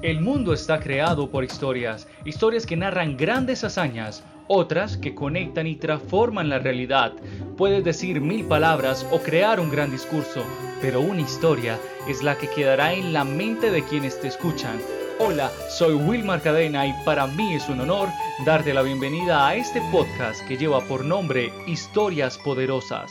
El mundo está creado por historias, historias que narran grandes hazañas, otras que conectan y transforman la realidad. Puedes decir mil palabras o crear un gran discurso, pero una historia es la que quedará en la mente de quienes te escuchan. Hola, soy Wilmar Cadena y para mí es un honor darte la bienvenida a este podcast que lleva por nombre Historias Poderosas.